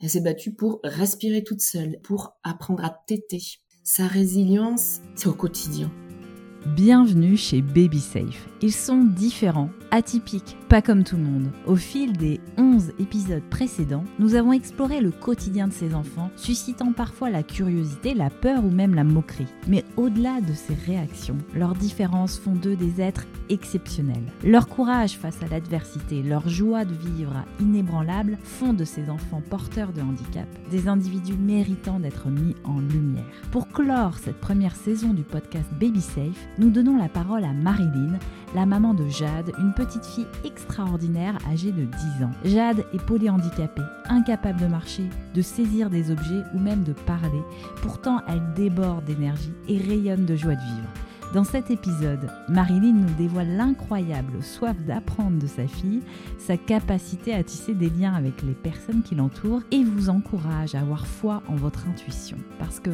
Elle s'est battue pour respirer toute seule, pour apprendre à téter. Sa résilience, c'est au quotidien. Bienvenue chez Baby Safe. Ils sont différents, atypiques, pas comme tout le monde. Au fil des 11 épisodes précédents, nous avons exploré le quotidien de ces enfants, suscitant parfois la curiosité, la peur ou même la moquerie. Mais au-delà de ces réactions, leurs différences font d'eux des êtres exceptionnels. Leur courage face à l'adversité, leur joie de vivre inébranlable font de ces enfants porteurs de handicap des individus méritants d'être mis en lumière. Pour clore cette première saison du podcast Baby Safe, nous donnons la parole à Marilyn, la maman de Jade, une petite fille extraordinaire âgée de 10 ans. Jade est polyhandicapée, incapable de marcher, de saisir des objets ou même de parler. Pourtant, elle déborde d'énergie et rayonne de joie de vivre. Dans cet épisode, Marilyn nous dévoile l'incroyable soif d'apprendre de sa fille, sa capacité à tisser des liens avec les personnes qui l'entourent et vous encourage à avoir foi en votre intuition. Parce que,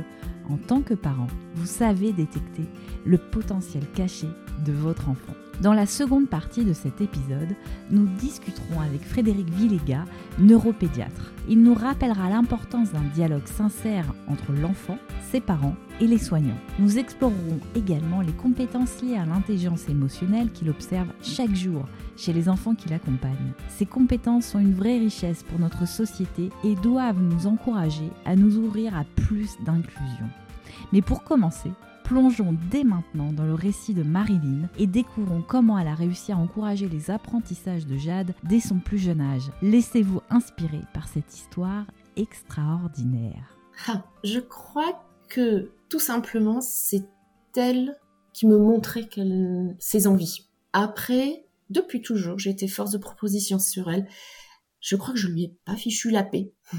en tant que parent, vous savez détecter le potentiel caché votre enfant. Dans la seconde partie de cet épisode, nous discuterons avec Frédéric Villéga, neuropédiatre. Il nous rappellera l'importance d'un dialogue sincère entre l'enfant, ses parents et les soignants. Nous explorerons également les compétences liées à l'intelligence émotionnelle qu'il observe chaque jour chez les enfants qui l'accompagnent. Ces compétences sont une vraie richesse pour notre société et doivent nous encourager à nous ouvrir à plus d'inclusion. Mais pour commencer, Plongeons dès maintenant dans le récit de Marilyn et découvrons comment elle a réussi à encourager les apprentissages de Jade dès son plus jeune âge. Laissez-vous inspirer par cette histoire extraordinaire. Ah, je crois que tout simplement c'est elle qui me montrait ses envies. Après, depuis toujours, j'ai été force de proposition sur elle. Je crois que je lui ai pas fichu la paix.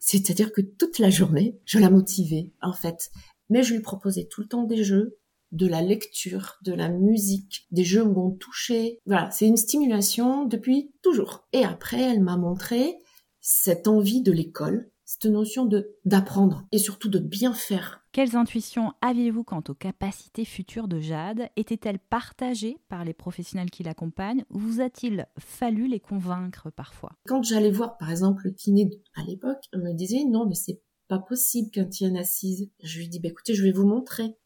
C'est-à-dire que toute la journée, je la motivais, en fait mais je lui proposais tout le temps des jeux, de la lecture, de la musique, des jeux où on touchait. Voilà, c'est une stimulation depuis toujours. Et après, elle m'a montré cette envie de l'école, cette notion de d'apprendre et surtout de bien faire. Quelles intuitions aviez-vous quant aux capacités futures de Jade? Étaient-elles partagées par les professionnels qui l'accompagnent ou vous a-t-il fallu les convaincre parfois? Quand j'allais voir par exemple le kiné à l'époque, on me disait non mais c'est pas possible qu'un tienne assise. Je lui dis, bah, écoutez, je vais vous montrer.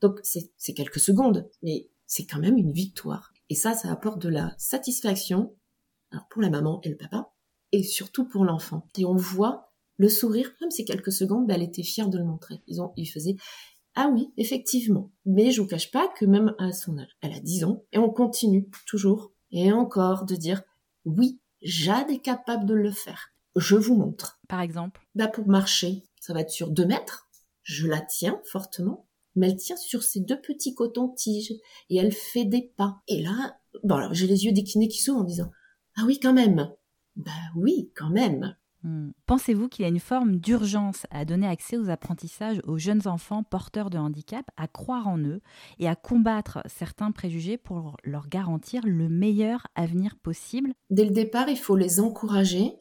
Donc, c'est quelques secondes, mais c'est quand même une victoire. Et ça, ça apporte de la satisfaction, alors pour la maman et le papa, et surtout pour l'enfant. Et on voit le sourire, même ces quelques secondes, bah, elle était fière de le montrer. Ils ont, ils faisaient, ah oui, effectivement. Mais je vous cache pas que même à son âge, elle a 10 ans, et on continue toujours et encore de dire, oui, Jade est capable de le faire je vous montre. Par exemple? Bah Pour marcher, ça va être sur deux mètres. Je la tiens fortement, mais elle tient sur ses deux petits cotons-tiges et elle fait des pas. Et là, bon, alors j'ai les yeux déclinés qui s'ouvrent en disant Ah oui, quand même. Bah oui, quand même. Hmm. Pensez-vous qu'il y a une forme d'urgence à donner accès aux apprentissages aux jeunes enfants porteurs de handicap, à croire en eux et à combattre certains préjugés pour leur garantir le meilleur avenir possible? Dès le départ, il faut les encourager,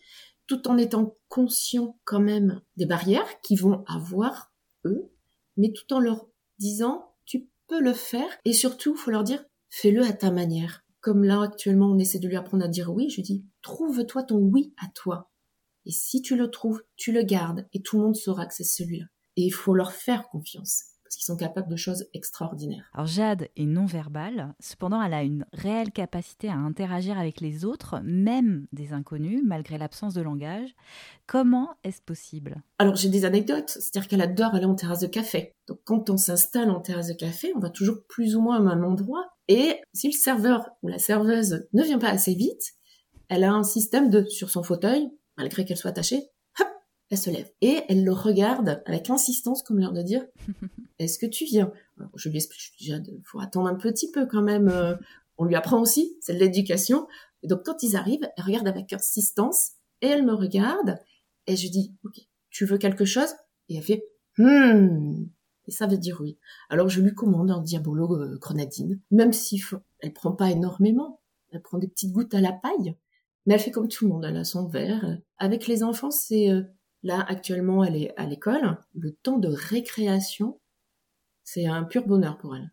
tout en étant conscient quand même des barrières qu'ils vont avoir, eux, mais tout en leur disant, tu peux le faire, et surtout, faut leur dire, fais-le à ta manière. Comme là, actuellement, on essaie de lui apprendre à dire oui, je dis, trouve-toi ton oui à toi. Et si tu le trouves, tu le gardes, et tout le monde saura que c'est celui-là. Et il faut leur faire confiance parce qu'ils sont capables de choses extraordinaires. Alors Jade est non verbale, cependant elle a une réelle capacité à interagir avec les autres, même des inconnus, malgré l'absence de langage. Comment est-ce possible? Alors j'ai des anecdotes, c'est-à-dire qu'elle adore aller en terrasse de café. Donc quand on s'installe en terrasse de café, on va toujours plus ou moins au même endroit. Et si le serveur ou la serveuse ne vient pas assez vite, elle a un système de, sur son fauteuil, malgré qu'elle soit attachée, elle se lève et elle le regarde avec insistance comme l'air de dire est-ce que tu viens? Je lui explique déjà il faut attendre un petit peu quand même euh, on lui apprend aussi c'est de l'éducation. Donc quand ils arrivent elle regarde avec insistance et elle me regarde et je dis ok tu veux quelque chose? Et elle fait hmm. Et ça veut dire oui. Alors je lui commande un diabolo euh, grenadine même si elle prend pas énormément. Elle prend des petites gouttes à la paille. Mais elle fait comme tout le monde elle a son verre. Avec les enfants c'est euh, Là, actuellement, elle est à l'école. Le temps de récréation, c'est un pur bonheur pour elle.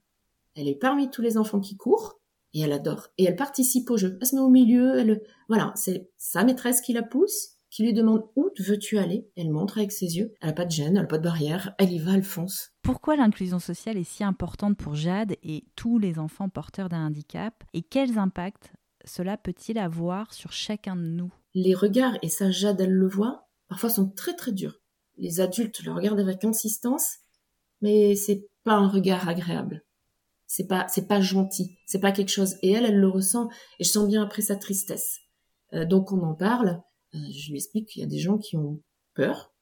Elle est parmi tous les enfants qui courent et elle adore. Et elle participe au jeu. Elle se met au milieu. Elle, voilà, c'est sa maîtresse qui la pousse, qui lui demande où veux-tu aller? Elle montre avec ses yeux. Elle n'a pas de gêne, elle n'a pas de barrière. Elle y va, elle fonce. Pourquoi l'inclusion sociale est si importante pour Jade et tous les enfants porteurs d'un handicap Et quels impacts cela peut-il avoir sur chacun de nous? Les regards, et ça Jade elle le voit, parfois sont très très durs. Les adultes le regardent avec insistance, mais c'est pas un regard agréable. C'est pas c'est pas gentil, c'est pas quelque chose. Et elle, elle le ressent, et je sens bien après sa tristesse. Euh, donc on en parle. Euh, je lui explique qu'il y a des gens qui ont peur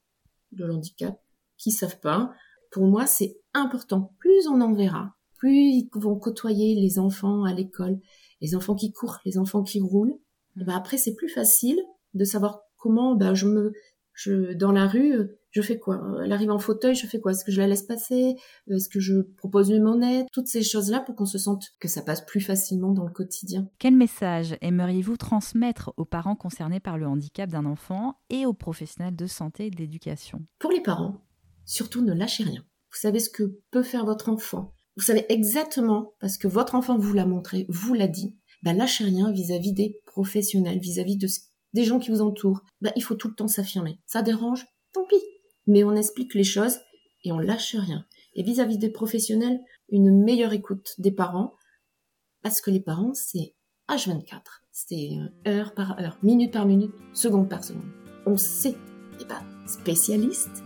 de l'handicap, qui savent pas. Pour moi, c'est important. Plus on en verra, plus ils vont côtoyer les enfants à l'école, les enfants qui courent, les enfants qui roulent. Mmh. Ben après, c'est plus facile de savoir comment ben, je me, je, dans la rue, je fais quoi? Elle arrive en fauteuil, je fais quoi? Est-ce que je la laisse passer? Est-ce que je propose une monnaie? Toutes ces choses-là pour qu'on se sente que ça passe plus facilement dans le quotidien. Quel message aimeriez-vous transmettre aux parents concernés par le handicap d'un enfant et aux professionnels de santé et de l'éducation? Pour les parents, surtout ne lâchez rien. Vous savez ce que peut faire votre enfant. Vous savez exactement, parce que votre enfant vous l'a montré, vous l'a dit, bah lâchez rien vis-à-vis des professionnels, vis-à-vis de des gens qui vous entourent. Bah, il faut tout le temps s'affirmer. Ça dérange Tant pis mais on explique les choses et on lâche rien. Et vis-à-vis des professionnels, une meilleure écoute des parents, parce que les parents, c'est H24. C'est heure par heure, minute par minute, seconde par seconde. On sait, n'est pas spécialiste,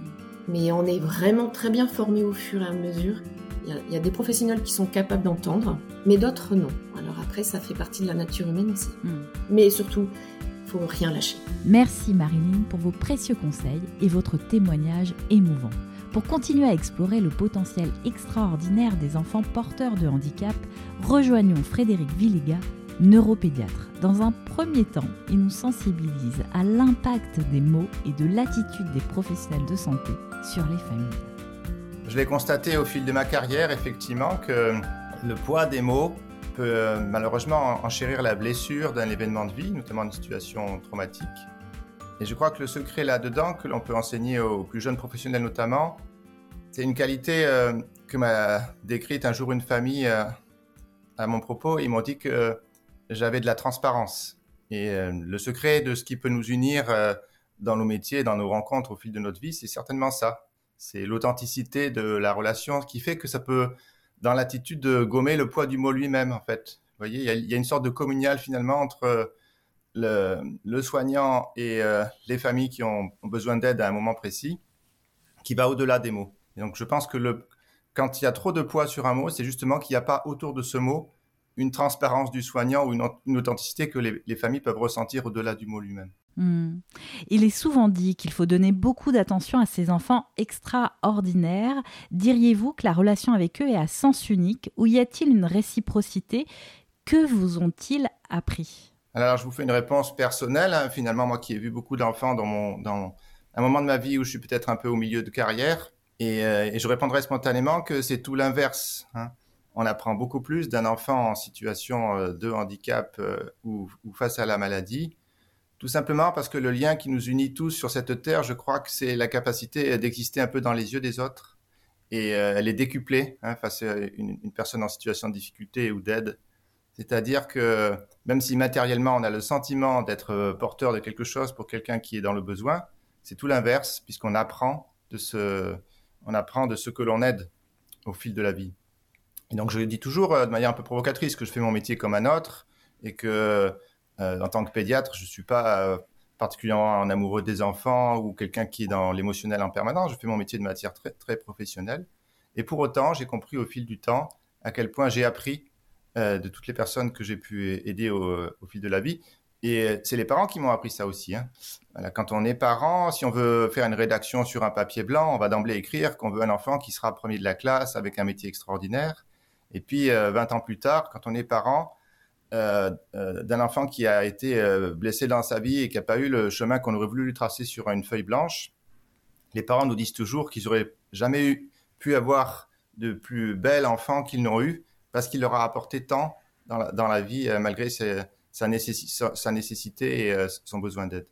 mais on est vraiment très bien formé au fur et à mesure. Il y, a, des professionnels qui sont capables d'entendre, mais d'autres non. Alors après, ça fait partie de la nature humaine aussi. Hmm. Mais surtout, faut rien lâcher. Merci Marilyn pour vos précieux conseils et votre témoignage émouvant. Pour continuer à explorer le potentiel extraordinaire des enfants porteurs de handicap, rejoignons Frédéric Villéga, neuropédiatre. Dans un premier temps, il nous sensibilise à l'impact des mots et de l'attitude des professionnels de santé sur les familles. Je l'ai constaté au fil de ma carrière, effectivement, que le poids des mots euh, malheureusement enchérir la blessure d'un événement de vie, notamment une situation traumatique. Et je crois que le secret là-dedans, que l'on peut enseigner aux plus jeunes professionnels notamment, c'est une qualité euh, que m'a décrite un jour une famille euh, à mon propos. Ils m'ont dit que j'avais de la transparence. Et le secret de ce qui peut nous unir dans nos métiers, dans nos rencontres au fil de notre vie, c'est certainement ça. C'est l'authenticité de la relation qui fait que ça peut dans l'attitude de gommer le poids du mot lui-même, en fait. Vous voyez, il y, a, une sorte de communal finalement entre le, soignant et euh, les familles qui ont, besoin d'aide à un moment précis, qui va au-delà des mots. Donc, je pense que quand il y a trop de poids sur un mot, c'est justement qu'il n'y a pas autour de ce mot une transparence du soignant ou une, authenticité que les familles peuvent ressentir au-delà du mot lui-même. Hmm. Il est souvent dit qu'il faut donner beaucoup d'attention à ces enfants extraordinaires. Diriez-vous que la relation avec eux est à sens unique ou y a-t-il une réciprocité? Que vous ont-ils appris? Alors, je vous fais une réponse personnelle. Hein. Finalement, moi qui ai vu beaucoup d'enfants dans, mon, dans un moment de ma vie où je suis peut-être un peu au milieu de carrière, et, euh, je répondrai spontanément que c'est tout l'inverse. Hein. On apprend beaucoup plus d'un enfant en situation euh, de handicap euh, ou face à la maladie tout simplement parce que le lien qui nous unit tous sur cette terre, je crois que c'est la capacité d'exister un peu dans les yeux des autres. Et euh, elle est décuplée hein, face à une, personne en situation de difficulté ou d'aide. C'est-à-dire que même si matériellement on a le sentiment d'être euh, porteur de quelque chose pour quelqu'un qui est dans le besoin, c'est tout l'inverse puisqu'on apprend de ce, on apprend de ce que l'on aide au fil de la vie. Et donc je dis toujours euh, de manière un peu provocatrice que je fais mon métier comme un autre et que en tant que pédiatre, je ne suis pas euh, particulièrement un amoureux des enfants ou quelqu'un qui est dans l'émotionnel en permanence. Je fais mon métier de matière très, très professionnelle. Et pour autant, j'ai compris au fil du temps à quel point j'ai appris euh, de toutes les personnes que j'ai pu aider au, fil de la vie. Et c'est les parents qui m'ont appris ça aussi. Hein. quand on est parent, si on veut faire une rédaction sur un papier blanc, on va d'emblée écrire qu'on veut un enfant qui sera premier de la classe avec un métier extraordinaire. Et puis, 20 ans plus tard, quand on est parent, euh, euh, d'un enfant qui a été euh, blessé dans sa vie et qui n'a pas eu le chemin qu'on aurait voulu lui tracer sur une feuille blanche, les parents nous disent toujours qu'ils n'auraient jamais pu avoir de plus bel enfant qu'ils n'ont eu parce qu'il leur a apporté tant dans la, vie malgré sa, nécessité et son besoin d'aide.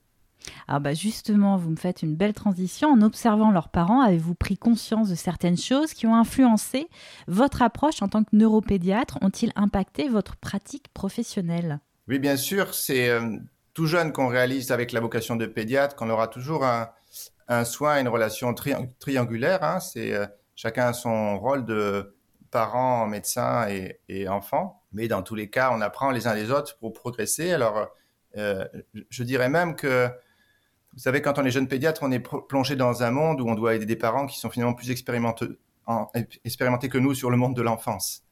Alors bah justement, vous me faites une belle transition. En observant leurs parents, avez-vous pris conscience de certaines choses qui ont influencé votre approche en tant que neuropédiatre? Ont-ils impacté votre pratique professionnelle? Oui, bien sûr. C'est euh, tout jeune qu'on réalise avec la vocation de pédiatre qu'on aura toujours un, soin, une relation triangulaire. Hein, c'est euh, chacun son rôle de parent, médecin et, et, enfant. Mais dans tous les cas, on apprend les uns les autres pour progresser. Alors, euh, je dirais même que, vous savez, quand on est jeune pédiatre, on est plongé dans un monde où on doit aider des parents qui sont finalement plus expérimentés, que nous sur le monde de l'enfance.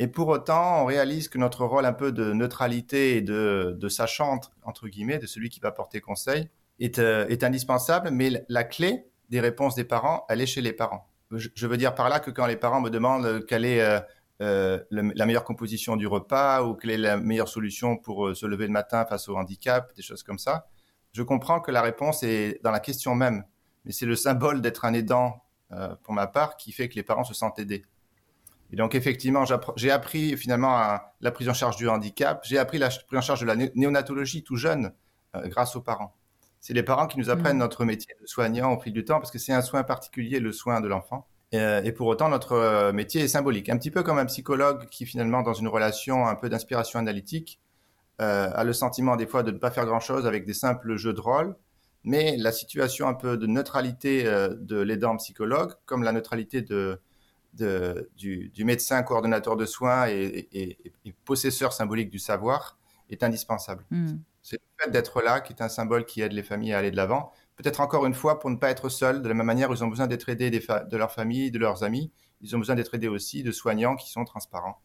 Et pour autant, on réalise que notre rôle un peu de neutralité et de, de sachant, entre guillemets, de celui qui va porter conseil, est, euh, indispensable, mais la clé des réponses des parents, elle est chez les parents. Je, veux dire par là que quand les parents me demandent quelle est euh, euh la meilleure composition du repas ou quelle est la meilleure solution pour euh, se lever le matin face au handicap, des choses comme ça, je comprends que la réponse est dans la question même. Mais c'est le symbole d'être un aidant, euh, pour ma part, qui fait que les parents se sentent aidés. Et donc effectivement, j'ai appris finalement à la prise en charge du handicap, j'ai appris la prise en charge de la néonatologie tout jeune grâce aux parents c'est les parents qui nous apprennent mm. notre métier de soignant au fil du temps, parce que c'est un soin particulier, le soin de l'enfant. Et, euh, pour autant, notre euh, métier est symbolique. Un petit peu comme un psychologue qui, finalement, dans une relation un peu d'inspiration analytique, euh, a le sentiment des fois de ne pas faire grand-chose avec des simples jeux de rôle. Mais la situation un peu de neutralité de l'aidant psychologue, comme la neutralité de, du, médecin coordonnateur de soins et, possesseur symbolique du savoir, est indispensable. Mm. C'est le fait d'être là qui est un symbole qui aide les familles à aller de l'avant. Peut-être encore une fois pour ne pas être seuls, de la même manière, ils ont besoin d'être aidés de leur famille, de leurs amis. Ils ont besoin d'être aidés aussi de soignants qui sont transparents.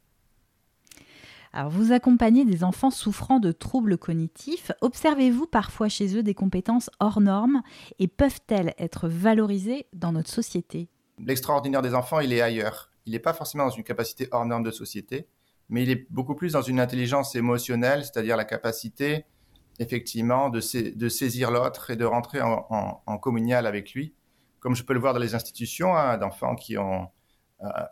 Alors, vous accompagnez des enfants souffrant de troubles cognitifs. Observez-vous parfois chez eux des compétences hors normes et peuvent-elles être valorisées dans notre société? L'extraordinaire des enfants, il est ailleurs. Il n'est pas forcément dans une capacité hors norme de société, mais il est beaucoup plus dans une intelligence émotionnelle, c'est-à-dire la capacité effectivement, de, saisir l'autre et de rentrer en, communal avec lui, comme je peux le voir dans les institutions hein, d'enfants qui, ont,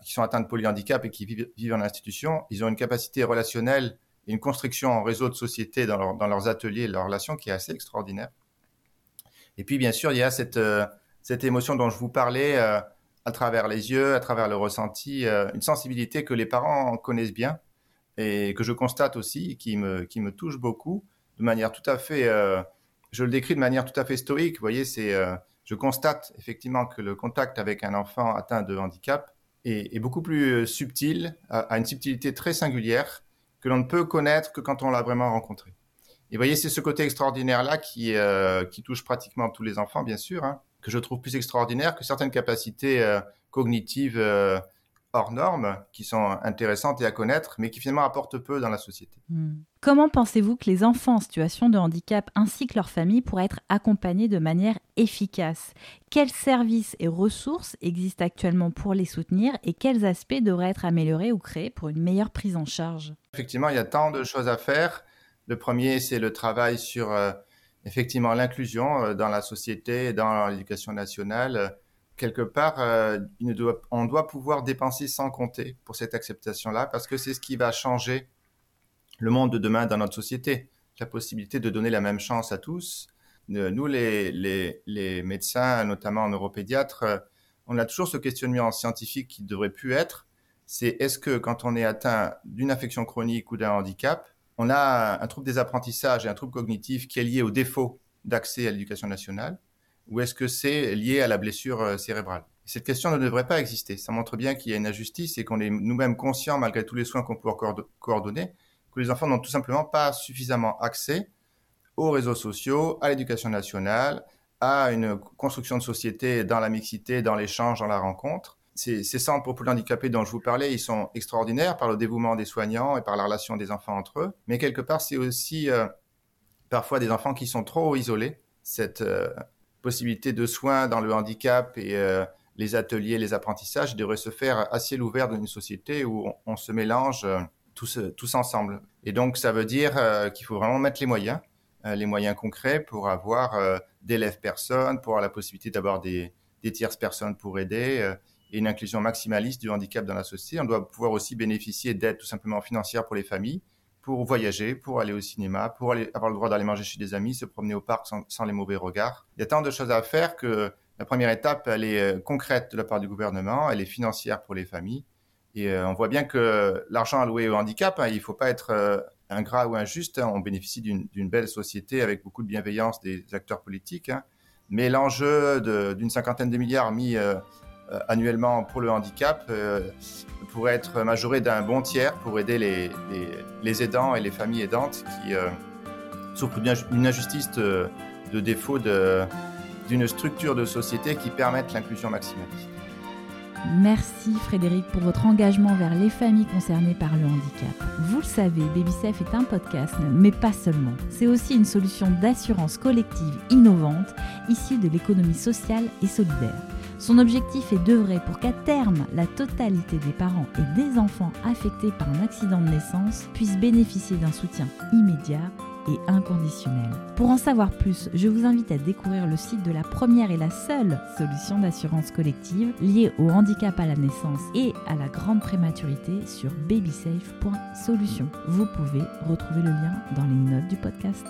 qui sont atteints de polyhandicap et qui vivent, vivent en institution. Ils ont une capacité relationnelle et une construction en réseau de société dans, leurs ateliers et leurs relations qui est assez extraordinaire. Et puis, bien sûr, il y a cette, euh, cette émotion dont je vous parlais euh, à travers les yeux, à travers le ressenti, une sensibilité que les parents connaissent bien et que je constate aussi, qui me, qui me touche beaucoup de manière tout à fait, euh, je le décris de manière tout à fait stoïque. Vous voyez, c'est, euh, je constate effectivement que le contact avec un enfant atteint de handicap est, beaucoup plus euh, subtil, a, une subtilité très singulière que l'on ne peut connaître que quand on l'a vraiment rencontré. Et vous voyez, c'est ce côté extraordinaire-là qui, qui touche pratiquement tous les enfants, bien sûr, hein, que je trouve plus extraordinaire que certaines capacités cognitives hors normes qui sont intéressantes et à connaître, mais qui finalement apportent peu dans la société. Hmm. Comment pensez-vous que les enfants en situation de handicap ainsi que leurs familles pourraient être accompagnés de manière efficace? Quels services et ressources existent actuellement pour les soutenir et quels aspects devraient être améliorés ou créés pour une meilleure prise en charge? Effectivement, il y a tant de choses à faire. Le premier, c'est le travail sur euh, effectivement l'inclusion euh, dans la société, dans l'éducation nationale quelque part, euh, on doit pouvoir dépenser sans compter pour cette acceptation-là, parce que c'est ce qui va changer le monde de demain dans notre société. La possibilité de donner la même chance à tous. Euh, nous, les, les, médecins, notamment neuropédiatres, euh, on a toujours ce questionnement scientifique qui devrait plus être. C'est est-ce que quand on est atteint d'une affection chronique ou d'un handicap, on a un trouble des apprentissages et un trouble cognitif qui est lié au défaut d'accès à l'éducation nationale? Ou est-ce que c'est lié à la blessure euh, cérébrale? Cette question ne devrait pas exister. Ça montre bien qu'il y a une injustice et qu'on est nous-mêmes conscients, malgré tous les soins qu'on peut coordonner, que les enfants n'ont tout simplement pas suffisamment accès aux réseaux sociaux, à l'éducation nationale, à une construction de société dans la mixité, dans l'échange, dans la rencontre. Ces, centres pour handicapés dont je vous parlais, ils sont extraordinaires par le dévouement des soignants et par la relation des enfants entre eux. Mais quelque part, c'est aussi euh, parfois des enfants qui sont trop isolés. Cette, euh, possibilité de soins dans le handicap et euh, les ateliers, les apprentissages devraient se faire à ciel ouvert dans une société où on, se mélange euh, tous, tous ensemble. Et donc, ça veut dire euh, qu'il faut vraiment mettre les moyens, les moyens concrets pour avoir d'élèves personnes, pour avoir la possibilité d'avoir des, des tierces personnes pour aider et une inclusion maximaliste du handicap dans la société. On doit pouvoir aussi bénéficier d'aides tout simplement financières pour les familles pour voyager, pour aller au cinéma, pour aller, avoir le droit d'aller manger chez des amis, se promener au parc sans, les mauvais regards. Il y a tant de choses à faire que la première étape, elle est euh, concrète de la part du gouvernement, elle est financière pour les familles. Et euh, on voit bien que l'argent alloué au handicap, hein, il ne faut pas être euh, ingrat ou injuste. Hein. on bénéficie d'une belle société avec beaucoup de bienveillance des acteurs politiques. Hein. Mais l'enjeu d'une cinquantaine de milliards mis annuellement pour le handicap pourrait être majoré d'un bon tiers pour aider les, aidants et les familles aidantes qui souffrent d'une injustice de, défaut d'une structure de société qui permette l'inclusion maximale. Merci Frédéric pour votre engagement vers les familles concernées par le handicap. Vous le savez, BabySafe est un podcast, mais pas seulement. C'est aussi une solution d'assurance collective innovante issue de l'économie sociale et solidaire. Son objectif est d'œuvrer pour qu'à terme, la totalité des parents et des enfants affectés par un accident de naissance puissent bénéficier d'un soutien immédiat et inconditionnel. Pour en savoir plus, je vous invite à découvrir le site de la première et la seule solution d'assurance collective liée au handicap à la naissance et à la grande prématurité sur babysafe.solution. Vous pouvez retrouver le lien dans les notes du podcast.